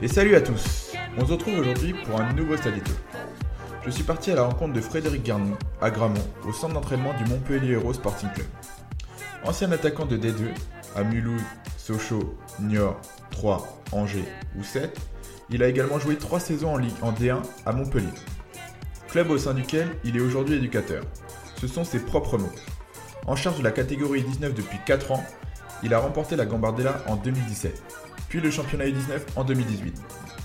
Et salut à tous On se retrouve aujourd'hui pour un nouveau Stadito. Je suis parti à la rencontre de Frédéric Garnou, à Gramont, au centre d'entraînement du Montpellier Hero Sporting Club. Ancien attaquant de D2, à Mulhouse, Sochaux, Niort, 3, Angers ou 7, il a également joué 3 saisons en Ligue en D1 à Montpellier. Club au sein duquel il est aujourd'hui éducateur. Ce sont ses propres mots. En charge de la catégorie 19 depuis 4 ans, il a remporté la Gambardella en 2017, puis le championnat U19 en 2018,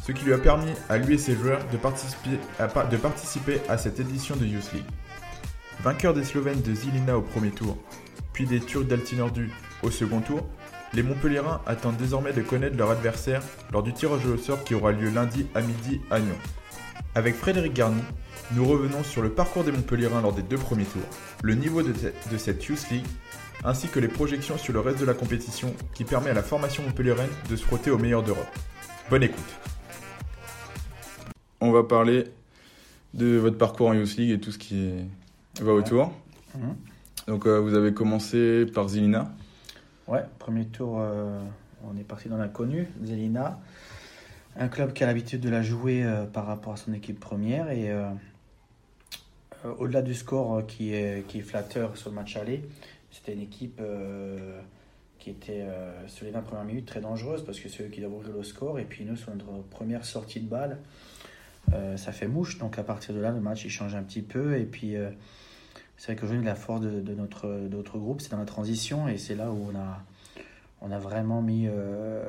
ce qui lui a permis à lui et ses joueurs de participer à, de participer à cette édition de Youth League. Vainqueur des Slovènes de Zilina au premier tour, puis des Turcs d'Altinordu au second tour, les Montpelliérains attendent désormais de connaître leur adversaire lors du tirage au sort qui aura lieu lundi à midi à Nyon. Avec Frédéric Garny, nous revenons sur le parcours des Montpelliérains lors des deux premiers tours, le niveau de, de cette Youth League, ainsi que les projections sur le reste de la compétition qui permet à la formation montpelliéraine de se frotter aux meilleurs d'Europe. Bonne écoute. On va parler de votre parcours en Youth League et tout ce qui va autour. Mhm. Donc euh, vous avez commencé par Zilina. Ouais, premier tour, euh, on est parti dans l'inconnu, Zelina. Un club qui a l'habitude de la jouer euh, par rapport à son équipe première et au-delà du score qui est, qui est flatteur sur le match aller, c'était une équipe qui était sur les 20 premières minutes très dangereuse parce que c'est eux qui doivent ouvrir le score. Et puis nous sur notre première sortie de balle ça fait mouche. Donc à partir de là le match il change un petit peu. Et puis c'est vrai qu'aujourd'hui, la force de, de notre, notre groupe, c'est dans la transition. Et c'est là où on a, on a vraiment mis euh,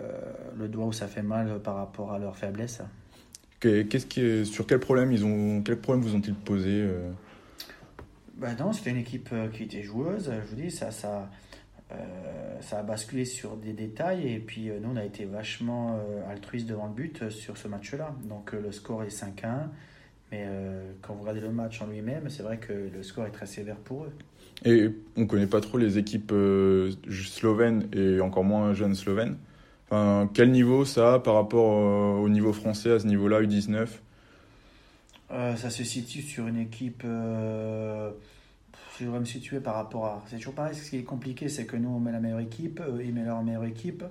le doigt où ça fait mal par rapport à leur faiblesse. Qu'est-ce qui, sur quel problème ils ont, quel problème vous ont-ils posé euh ben non, c'était une équipe euh, qui était joueuse. Je vous dis, ça, ça, ça a basculé sur des détails et puis nous, on a été vachement altruiste devant le but sur ce match-là. Donc le score est 5-1. Mais euh, quand vous regardez le match en lui-même, c'est vrai que le score est très sévère pour eux. Et on ne connaît pas trop les équipes euh, slovènes et encore moins jeunes slovènes. Enfin, quel niveau ça a par rapport euh, au niveau français à ce niveau-là, U19 Ça se situe sur une équipe. je voudrais me situer par rapport à. C'est toujours pareil, ce qui est compliqué, c'est que nous, on met la meilleure équipe, eux, ils mettent leur meilleure équipe.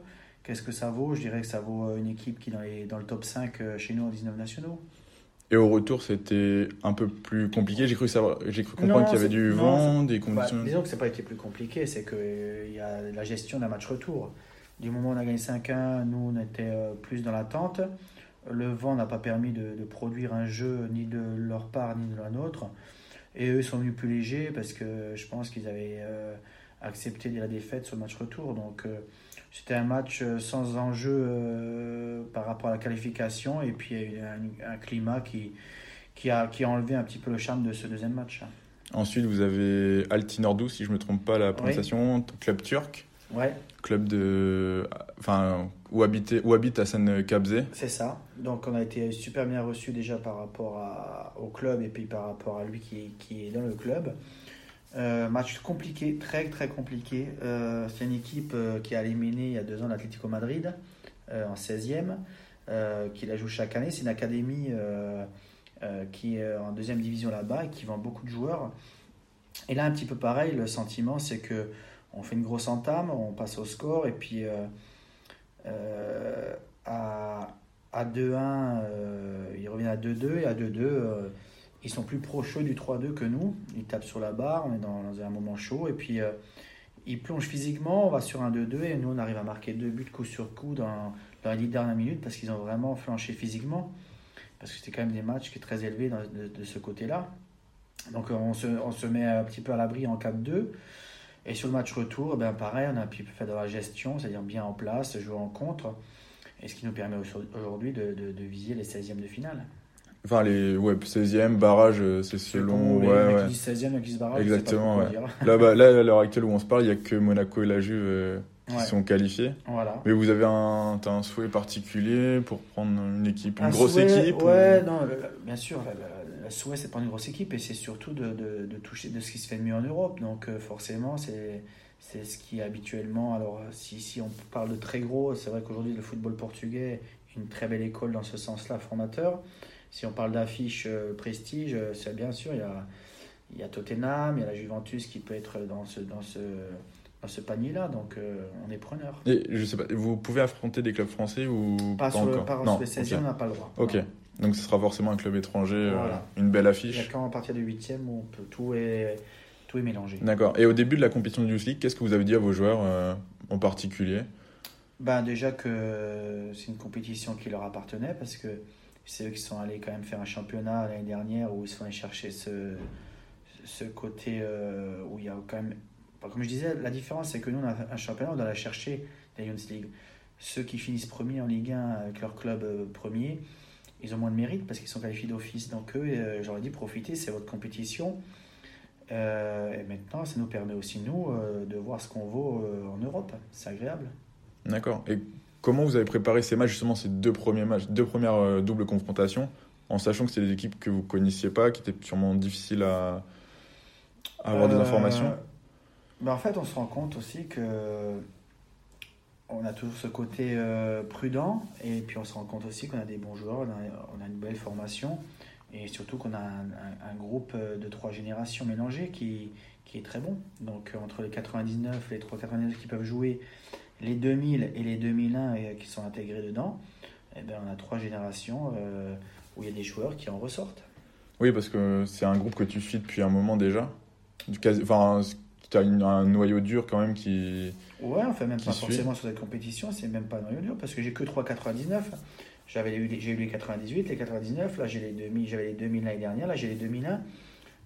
Qu'est-ce que ça vaut? Je dirais que ça vaut une équipe qui est dans, les, dans le top 5 chez nous en 19 nationaux. Et au retour, c'était un peu plus compliqué. J'ai cru, savoir, j'ai cru comprendre qu'il y avait du vent, des bah, conditions. disons que n'a pas été plus compliqué, c'est qu'il euh, y a la gestion d'un match retour. Du moment où on a gagné 5-1, nous, on était euh, plus dans l'attente. Le vent n'a pas permis de, produire un jeu ni de leur part ni de la nôtre. Et eux sont venus plus légers parce que je pense qu'ils avaient euh, accepté la défaite sur le match retour. Donc c'était un match euh, sans enjeu euh, par rapport à la qualification et puis il y a eu un, climat qui, qui, a, qui a enlevé un petit peu le charme de ce deuxième match. Ensuite, vous avez Altinordu, si je ne me trompe pas la prononciation, club turc. Ouais. Club de. Enfin, où, habite, où habite Hassan. C'est ça. Donc, on a été super bien reçu déjà par rapport à, au club et puis par rapport à lui qui, qui est dans le club. Euh, match compliqué, très très compliqué. Euh, c'est une équipe euh, qui a éliminé il y a deux ans l'Atlético Madrid en 16e, qui la joue chaque année. C'est une académie qui est en deuxième division là-bas et qui vend beaucoup de joueurs. Et là, un petit peu pareil, le sentiment c'est que on fait une grosse entame, on passe au score et puis à, à 2-1, il revient à 2-2 et à 2-2 ils sont plus proches du 3-2 que nous. Ils tapent sur la barre, on est dans, un moment chaud. Et puis, euh, ils plongent physiquement, on va sur un 2-2 et nous, on arrive à marquer deux buts coup sur coup dans, les 10 dernières minutes parce qu'ils ont vraiment flanché physiquement. Parce que c'était quand même des matchs qui sont très élevés de, ce côté-là. Donc, on se, on se, met un petit peu à l'abri en 4-2. Et sur le match retour, ben pareil, on a pu faire de la gestion, c'est-à-dire bien en place, jouer en contre. Et ce qui nous permet aujourd'hui de, de, de viser les 16e de finale. Enfin, les ouais, 16e, barrage, euh, c'est selon. Les ouais, ouais. 16e, qui se barrage. Exactement, ouais. là, bah, là, à l'heure actuelle où on se parle, il n'y a que Monaco et la Juve euh, qui sont qualifiés. Voilà. Mais vous avez un, as un souhait particulier pour prendre une équipe, une grosse équipe Ouais, non, bien sûr, le, souhait c'est de prendre une grosse équipe et c'est surtout de, de, de, toucher de ce qui se fait de mieux en Europe. Donc, euh, forcément, c'est. C'est ce qui habituellement, alors si, si on parle de très gros, c'est vrai qu'aujourd'hui le football portugais est une très belle école dans ce sens-là, formateur. Si on parle d'affiches euh, prestige, euh, c'est bien sûr, il y, a, il y a Tottenham, il y a la Juventus qui peut être dans ce, dans ce, dans ce panier-là, donc euh, on est preneur. Et je sais pas, vous pouvez affronter des clubs français ou Pas, sur le, encore? Non, sur les 16e, ok. on n'a pas le droit. Ok, Non. Donc ce sera forcément un club étranger, euh, Voilà. une belle Il y a affiche. qu'à partir du 8e où on peut tout est, tout est mélangé. D'accord. Et au début de la compétition de Youth League, qu'est-ce que vous avez dit à vos joueurs euh, en particulier? Ben déjà que c'est une compétition qui leur appartenait parce que c'est eux qui sont allés quand même faire un championnat l'année dernière où ils sont allés chercher ce, ce côté euh, où il y a quand même. enfin, Comme je disais, la différence c'est que nous on a un championnat, on doit aller chercher la Youth League. Ceux qui finissent premiers en Ligue 1 avec leur club premier, ils ont moins de mérite parce qu'ils sont qualifiés d'office. Donc eux, euh, j'aurais dit profitez, c'est votre compétition. Euh, et maintenant, ça nous permet aussi, nous, euh, de voir ce qu'on vaut euh, en Europe. C'est agréable. D'accord. Et comment vous avez préparé ces matchs, justement, ces deux premiers matchs, deux premières doubles confrontations, en sachant que c'était des équipes que vous connaissiez pas, qui étaient sûrement difficiles à, à avoir des informations? ben en fait, on se rend compte aussi que on a toujours ce côté euh, prudent et puis on se rend compte aussi qu'on a des bons joueurs, on a, une belle formation et surtout qu'on a un, groupe euh, de trois générations mélangées qui, qui est très bon. Donc euh, entre les 99, les 399 qui peuvent jouer, les 2000 et les 2001 et, qui sont intégrés dedans, eh ben, on a trois générations où il y a des joueurs qui en ressortent. Oui, parce que c'est un groupe que tu suis depuis un moment déjà. Du Enfin, tu as un noyau dur quand même qui. Ouais, enfin même pas suit. forcément sur cette compétition, c'est même pas noyau dur parce que j'ai que 3,99. J'avais eu, j'ai eu les 98, les 99, là j'ai les 2000, j'avais les 2000 l'année dernière, là j'ai les 2001.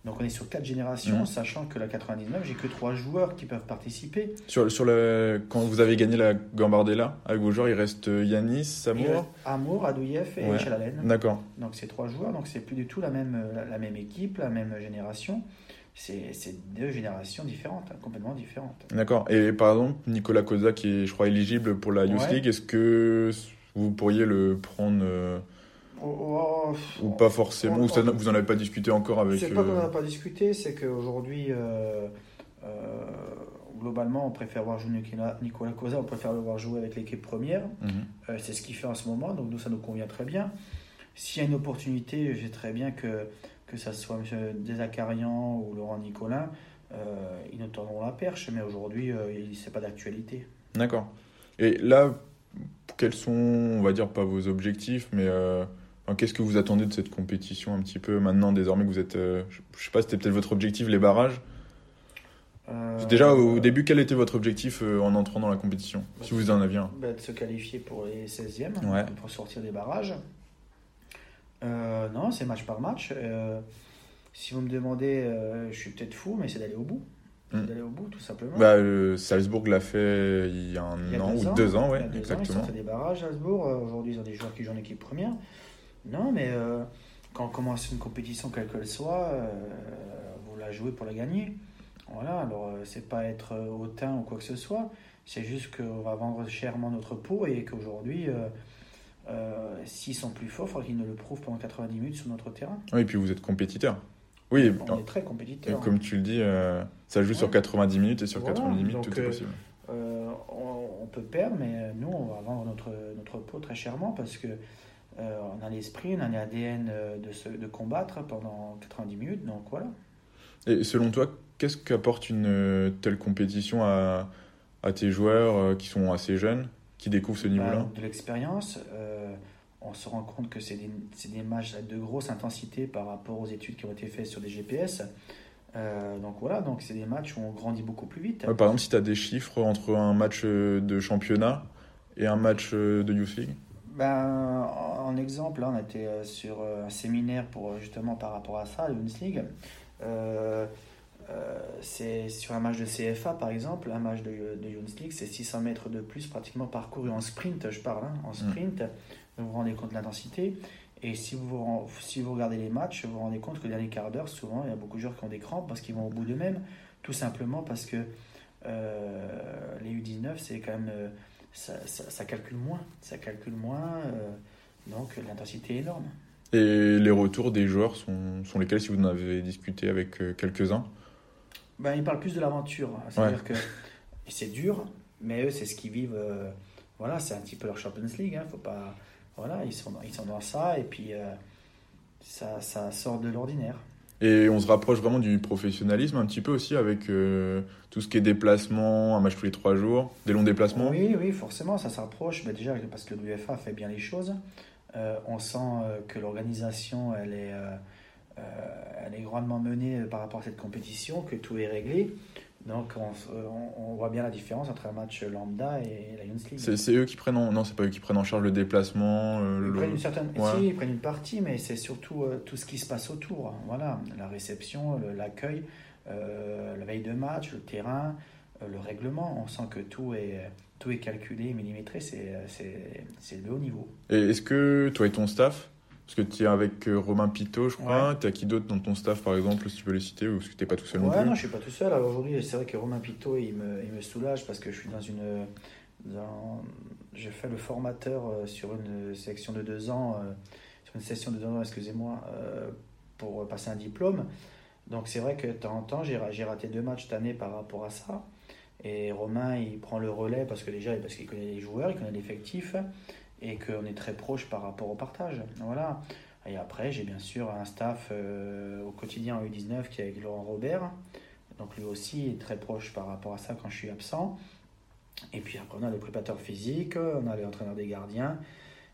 Donc on est sur quatre générations, Mhm. sachant que la 99, j'ai que trois joueurs qui peuvent participer. Sur, sur le, quand vous avez gagné la Gambardella avec vos joueurs, il reste Yanis, Il Samour. reste Amour, Adouyev et Ouais. Chalalen. D'accord. Donc c'est trois joueurs, donc c'est plus du tout la même, la, la même équipe, la même génération. C'est deux générations différentes, hein, complètement différentes. D'accord. Et par exemple, Nicolas Cosa, qui est, je crois, éligible pour la Youth Ouais. League, est-ce que vous pourriez le prendre euh, Oh, oh, ou pas forcément on- Ou ça, on- vous en avez pas discuté encore avec C'est pas qu'on euh, n'en a pas discuté, c'est qu'aujourd'hui, euh, euh, globalement, on préfère voir jouer Nicolas, Nicolas Cosa, on préfère le voir jouer avec l'équipe première. mhm. Euh, c'est ce qu'il fait en ce moment, donc nous, ça nous convient très bien. S'il y a une opportunité, j'ai très bien que, que ça soit M. Desacarian ou Laurent Nicolin, euh, ils nous tendront la perche, mais aujourd'hui, euh, c'est pas d'actualité. D'accord. Et là, quels sont, on va dire, pas vos objectifs, mais euh, enfin, qu'est-ce que vous attendez de cette compétition un petit peu maintenant, désormais que vous êtes. euh, je sais pas, c'était peut-être votre objectif, les barrages Déjà, au début, quel était votre objectif en entrant dans la compétition Si vous en aviez un? bah, de se qualifier pour les 16e, Ouais. pour sortir des barrages. Euh, non, c'est match par match. Euh, si vous me demandez, euh, je suis peut-être fou, mais c'est d'aller au bout. C'est Mm. d'aller au bout, tout simplement. Bah, Salzbourg l'a fait il y a un Il y a an ou ans. deux ans, ouais, deux ans, ils exactement. sortent des barrages, Salzbourg. Aujourd'hui, ils ont des joueurs qui jouent en équipe première. Non, mais quand on commence une compétition, quelle qu'elle soit, vous la jouez pour la gagner. Voilà, alors c'est pas être hautain ou quoi que ce soit. C'est juste qu'on va vendre chèrement notre peau et qu'aujourd'hui, euh, s'ils sont plus forts, il faudra qu'ils nous le prouvent pendant 90 minutes sur notre terrain. Oui, et puis vous êtes compétiteur. Oui, On est très et compétiteurs. comme tu le dis, euh, ça joue sur Ouais. 90 minutes et sur Voilà, 90 minutes, tout est euh, possible. Euh, on, on peut perdre, mais euh, nous, on va vendre notre, notre peau très chèrement parce que euh, on a l'esprit, on a l'ADN euh, de, se, de combattre pendant 90 minutes. Donc voilà. Et selon toi, qu'est-ce qu'apporte une euh, telle compétition à, à tes joueurs euh, qui sont assez jeunes, qui découvrent ce niveau-là Bah, de l'expérience, euh, on se rend compte que c'est des, des matchs de grosse intensité par rapport aux études qui ont été faites sur des GPS. Euh, donc voilà, donc c'est des matchs où on grandit beaucoup plus vite. Ouais, Par exemple, si tu as des chiffres entre un match euh, de championnat et un match de Youth League Ben, en, exemple, là, on était sur un séminaire pour justement par rapport à ça, la Bundesliga. Euh, euh, c'est sur un match de CFA par exemple, un match de, de Bundesliga, c'est 600 mètres de plus pratiquement parcouru en sprint, je parle, hein, en sprint. Vous vous rendez compte de l'intensité. Et si vous, si regardez les matchs, vous vous rendez compte que le dernier quart d'heure, souvent, il y a beaucoup de joueurs qui ont des crampes parce qu'ils vont au bout d'eux-mêmes. Tout simplement parce que euh, les U19, c'est quand même. euh, ça, ça- ça calcule moins. Ça calcule moins. donc l'intensité est énorme. Et les retours des joueurs sont, sont lesquels si vous en avez discuté avec quelques-uns? Ben, ils parlent plus de l'aventure. hein. C'est-à-dire que c'est dur, mais eux, c'est ce qu'ils vivent. euh, voilà, c'est un petit peu leur Champions League. Hein, faut pas, voilà, ils sont, dans- ils sont dans ça et puis euh, ça, ça sort de l'ordinaire. Et on se rapproche vraiment du professionnalisme un petit peu aussi avec euh, tout ce qui est déplacement, un match tous les trois jours, des longs déplacements. Oui, oui, forcément, ça s'approche. Mais déjà, parce que l'UEFA fait bien les choses. On sent que l'organisation, elle est, elle est grandement menée par rapport à cette compétition, que tout est réglé. Donc on, on, voit bien la différence entre un match lambda et la Lions League. C'est eux qui prennent en... non c'est pas eux qui prennent en charge le déplacement. ils prennent une certaine si, ils prennent une partie mais c'est surtout tout ce qui se passe autour. Voilà la réception, l'accueil, euh, la veille de match, le terrain, euh, le règlement. On sent que tout est, tout est calculé, millimétré, c'est de haut niveau. Et est-ce que toi et ton staff, parce que tu es avec euh, Romain Pitot, je crois, tu as qui d'autre dans ton staff par exemple, si tu peux les citer, ou est-ce que tu n'es pas tout seul non plus non, je suis pas tout seul. Aujourd'hui, c'est vrai que Romain Pitot, il me, il me soulage parce que je suis dans une. Dans, je fais le formateur sur une section de deux ans, sur une session de deux ans, excusez-moi, pour passer un diplôme. Donc c'est vrai que de temps en temps, j'ai raté deux matchs cette année par rapport à ça. Et Romain, il prend le relais parce que déjà, parce qu'il connaît les joueurs, il connaît l'effectif et qu'on est très proche par rapport au partage. Voilà. Et après, j'ai bien sûr un staff euh, au quotidien en U19 qui est avec Laurent Robert. Donc lui aussi est très proche par rapport à ça quand je suis absent. Et puis après, on a le préparateur physique, on a les entraîneurs des gardiens.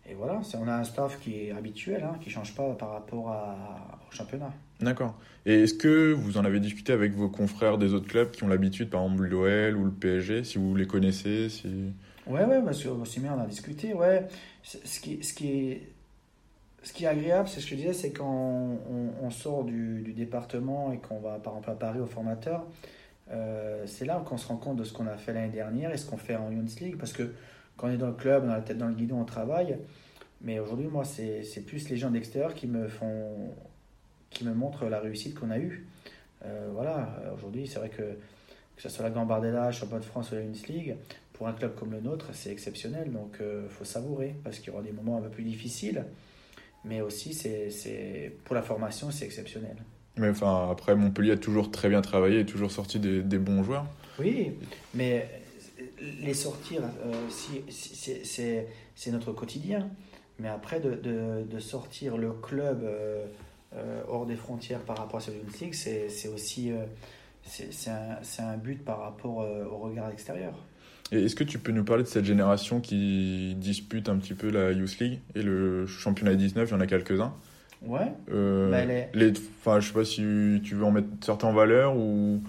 Et voilà, on a un staff qui est habituel, hein, qui ne change pas par rapport au championnat. D'accord. Et est-ce que vous en avez discuté avec vos confrères des autres clubs qui ont l'habitude, par exemple l'OL ou le PSG, si vous les connaissez si... Ouais, ouais, parce que bien on a discuté, ouais. Ce qui, ce qui, est, ce qui est agréable, c'est ce que je disais, c'est quand on, sort du, département et qu'on va par exemple à Paris au formateur, euh, c'est là qu'on se rend compte de ce qu'on a fait l'année dernière et ce qu'on fait en Youth League, parce que quand on est dans le club, on a la tête dans le guidon, on travaille. Mais aujourd'hui, moi, c'est plus les gens d'extérieur qui me font, qui me montrent la réussite qu'on a eue. Euh, voilà, aujourd'hui, c'est vrai que que ce soit la Gambardella, Champion de France ou la Unis League, pour un club comme le nôtre, c'est exceptionnel. Donc, il euh, faut savourer parce qu'il y aura des moments un peu plus difficiles. Mais aussi, c'est pour la formation, c'est exceptionnel. Mais enfin, après, Montpellier a toujours très bien travaillé et toujours sorti des, des bons joueurs. Oui, mais les sortir, euh, si, c'est notre quotidien. Mais après, de, de, sortir le club euh, euh, hors des frontières par rapport à cette League, c'est aussi c'est un, un, but par rapport au regard extérieur. Et est-ce que tu peux nous parler de cette génération qui dispute un petit peu la Youth League et le championnat 19 Il y en a quelques-uns. Ouais. Bah, les... Enfin, je sais pas si tu veux en mettre certains en valeur ou.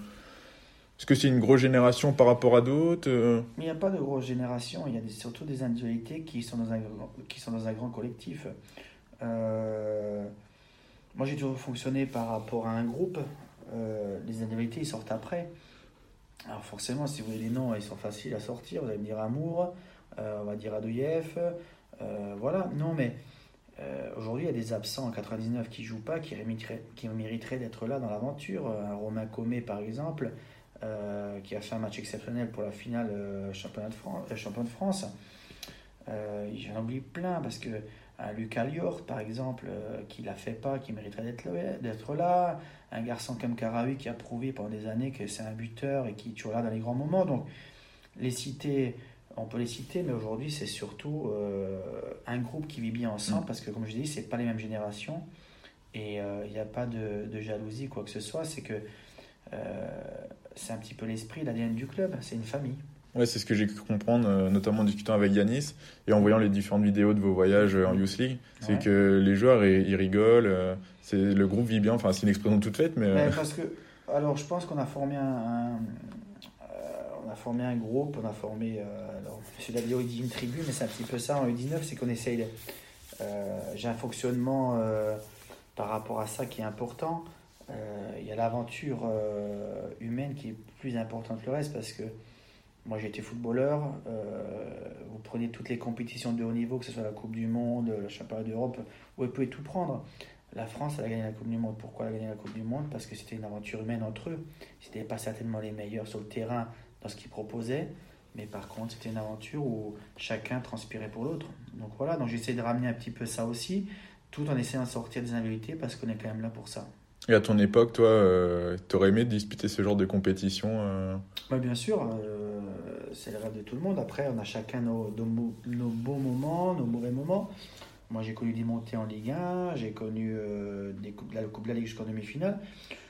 Est-ce que c'est une grosse génération par rapport à d'autres euh? Il n'y a pas de grosse génération, il y a surtout des individualités qui sont dans un, qui sont dans un grand collectif. Euh, moi, j'ai toujours fonctionné par rapport à un groupe. Euh, les individualités, ils sortent après. Alors forcément, si vous voulez les noms, ils sont faciles à sortir. Vous allez me dire Amour, on va dire Adouyev. voilà, non, mais aujourd'hui, il y a des absents en 99 qui jouent pas, qui mériteraient, qui mériteraient d'être là dans l'aventure. Un Romain Comé, par exemple, euh, qui a fait un match exceptionnel pour la finale euh, championnat de France, euh, champion de France. J'en oublie plein parce que Lucas Lior, par exemple, qui ne l'a fait pas, qui mériterait d'être là. Un garçon comme Karawi qui a prouvé pendant des années que c'est un buteur et qui toujours là dans les grands moments. Donc, les citer, on peut les citer, mais aujourd'hui, c'est surtout un groupe qui vit bien ensemble mm. parce que, comme je dis, c'est pas les mêmes générations et il n'y a pas de, de, jalousie, quoi que ce soit. C'est que c'est un petit peu l'esprit, l'ADN du club, c'est une famille. Ouais, c'est ce que j'ai pu comprendre, euh, notamment en discutant avec Yanis et en voyant les différentes vidéos de vos voyages euh, en Youth League. C'est que les joueurs, ils, rigolent, euh, c'est le groupe vit bien, enfin c'est une expression toute faite, mais... parce que, alors je pense qu'on a formé un, on a formé un groupe, on a formé, alors M. Davio il dit une tribu, mais c'est un petit peu ça en U19, c'est qu'on essaye, j'ai un fonctionnement par rapport à ça qui est important. Euh, il y a l'aventure euh, humaine qui est plus importante que le reste parce que moi j'ai été footballeur. Euh, vous prenez toutes les compétitions de haut niveau, que ce soit la Coupe du Monde, le Championnat d'Europe, vous pouvez tout prendre. La France, elle a gagné la Coupe du Monde. Pourquoi elle a gagné la Coupe du Monde? Parce que c'était une aventure humaine entre eux. C'était pas certainement les meilleurs sur le terrain dans ce qu'ils proposaient, mais par contre, c'était une aventure où chacun transpirait pour l'autre. Donc voilà, donc j'essaie de ramener un petit peu ça aussi, tout en essayant de sortir des invalidités parce qu'on est quand même là pour ça. Et à ton époque, toi, euh, tu aurais aimé disputer ce genre de compétition euh bah, Bien sûr, euh, c'est le rêve de tout le monde. Après, on a chacun nos, nos, beaux moments, nos mauvais moments. Moi, j'ai connu des montées en Ligue 1, j'ai connu euh, des coupes, la Coupe de la Ligue jusqu'en demi-finale.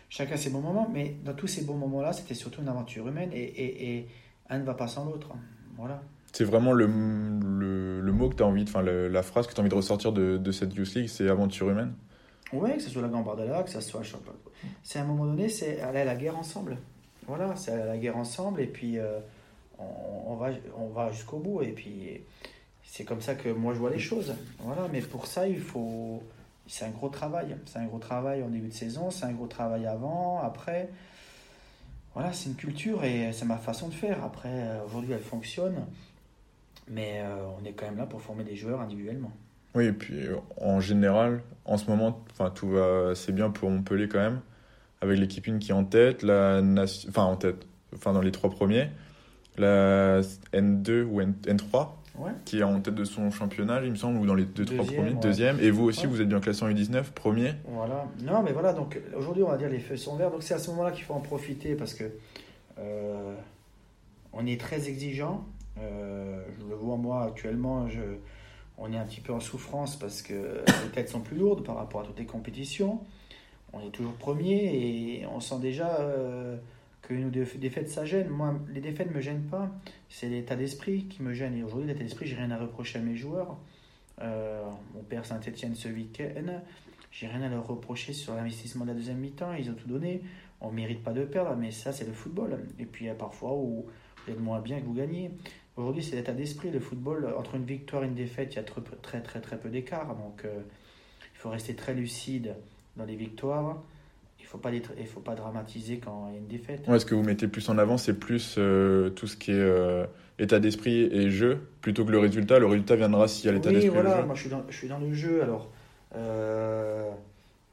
Chacun ses bons moments, mais dans tous ces bons moments-là, c'était surtout une aventure humaine et, et, et un ne va pas sans l'autre. Voilà. C'est vraiment le, le, le, mot que tu as envie, enfin la phrase que tu as envie de ressortir de, de cette Youth League, c'est aventure humaine? Oui, que ce soit la Gambardella, que ce soit. C'est à un moment donné, c'est aller à la guerre ensemble. Voilà, c'est aller à la guerre ensemble et puis euh, on, on, va, on va jusqu'au bout. Et puis c'est comme ça que moi je vois les choses. Voilà, mais pour ça, il faut. C'est un gros travail. C'est un gros travail en début de saison, c'est un gros travail avant, après. Voilà, c'est une culture et c'est ma façon de faire. Après, euh, aujourd'hui, elle fonctionne, mais euh, on est quand même là pour former des joueurs individuellement. Oui, et puis euh, en général, en ce moment, tout va assez bien pour Montpellier quand même, avec l'équipe qui est en tête, la enfin en tête, enfin dans les trois premiers, la N2 ou N... N3 Ouais. qui est en tête de son championnat, il me semble, ou dans les deux, trois premiers, ouais. deuxième. Et vous aussi, Ouais. vous êtes bien classé en U19, premier. Voilà. Non, mais voilà, donc aujourd'hui, on va dire les feux sont verts. Donc c'est à ce moment-là qu'il faut en profiter parce que euh, on est très exigeant. Euh, je le vois moi actuellement, je, on est un petit peu en souffrance parce que les têtes sont plus lourdes par rapport à toutes les compétitions. On est toujours premier et on sent déjà euh, que nos déf- défaites, ça gêne. Moi, les défaites ne me gênent pas. C'est l'état d'esprit qui me gêne. Et aujourd'hui, l'état d'esprit, j'ai rien à reprocher à mes joueurs. Euh, perd Saint-Etienne ce week-end. J'ai rien à leur reprocher sur l'investissement de la deuxième mi-temps. Ils ont tout donné. On ne mérite pas de perdre, mais ça, c'est le football. Et puis, il y a parfois où vous êtes moins bien que vous gagnez. Aujourd'hui, c'est l'état d'esprit. Le football, entre une victoire et une défaite, il y a très, peu- très, très, très peu d'écart. Donc, euh, il faut rester très lucide dans les victoires. Il ne faut, pas les- il faut pas dramatiser quand il y a une défaite. Ouais, ce que vous mettez plus en avant, c'est plus euh, tout ce qui est euh, état d'esprit et jeu, plutôt que le résultat. Le résultat viendra s'il y a l'état Oui, d'esprit voilà, moi je suis dans, je suis dans le jeu. Alors,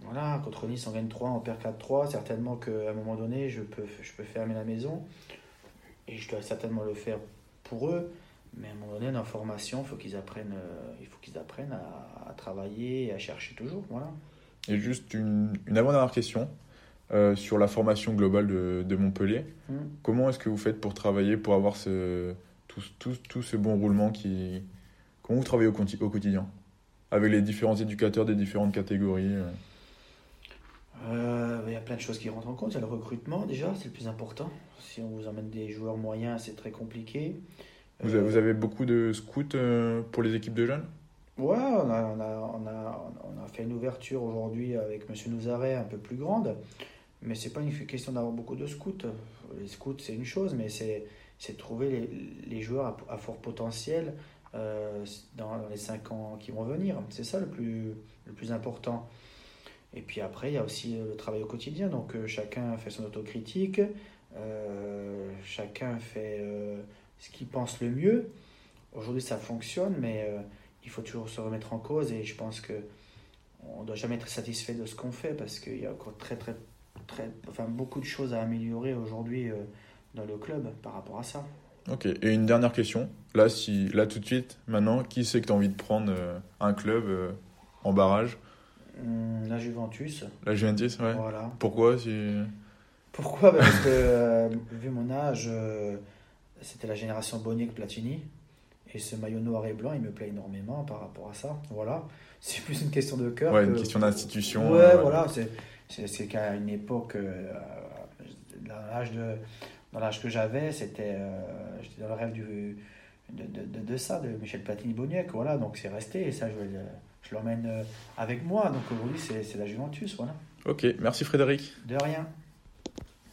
voilà, contre Nice, on gagne 3, on perd 4-3. Certainement qu'à un moment donné, je peux, je peux fermer la maison. Et je dois certainement le faire pour eux. Mais à un moment donné, dans la formation, il faut qu'ils apprennent, euh, il faut qu'ils apprennent à, à travailler et à chercher toujours. Voilà. Et juste une, une avant-dernière question euh, sur la formation globale de, de Montpellier. Hmm. Comment est-ce que vous faites pour travailler, pour avoir ce, tout, tout, tout ce bon roulement qui... Comment vous travaillez au quotidien? Avec les différents éducateurs des différentes catégories euh. Euh, il y a plein de choses qui rentrent en compte. Il y a le recrutement déjà, c'est le plus important. Si on vous emmène des joueurs moyens, c'est très compliqué. vous, Euh, avez, vous avez beaucoup de scouts euh, pour les équipes de jeunes? Ouais, on a, on, a, on, a, on a fait une ouverture aujourd'hui avec M. Nouzaret un peu plus grande, mais c'est pas une question d'avoir beaucoup de scouts. Les scouts, c'est une chose, mais c'est de trouver les, les joueurs à, à fort potentiel euh, dans, dans les 5 ans qui vont venir. C'est ça le plus, le plus important. Et puis après, il y a aussi le travail au quotidien. Donc euh, chacun fait son autocritique, euh, chacun fait euh, ce qu'il pense le mieux. Aujourd'hui, ça fonctionne, mais euh, il faut toujours se remettre en cause et je pense que on ne doit jamais être satisfait de ce qu'on fait parce qu'il y a encore très, très, très, enfin, beaucoup de choses à améliorer aujourd'hui euh, dans le club par rapport à ça. Ok, et une dernière question. Là, si, là tout de suite, maintenant, qui c'est que tu as envie de prendre euh, un club euh, en barrage? La Juventus, La Juventus, ouais. voilà. Pourquoi si... Pourquoi? Parce que, euh, vu mon âge, euh, c'était la génération Boniek-Platini. Et ce maillot noir et blanc, il me plaît énormément par rapport à ça. Voilà. C'est plus une question de cœur. Ouais, que- une question d'institution. Ouais, euh, voilà. C'est, qu'à une époque, euh, dans l'âge, de, dans l'âge que j'avais, c'était, j'étais dans le rêve du, de, de, de, de ça, de Michel Platini-Boniek. Voilà. Donc c'est resté. Et ça, je, vais le- je l'emmène euh, avec moi. Donc aujourd'hui, c'est, c'est la Juventus. Voilà. Ok, merci Frédéric. De rien.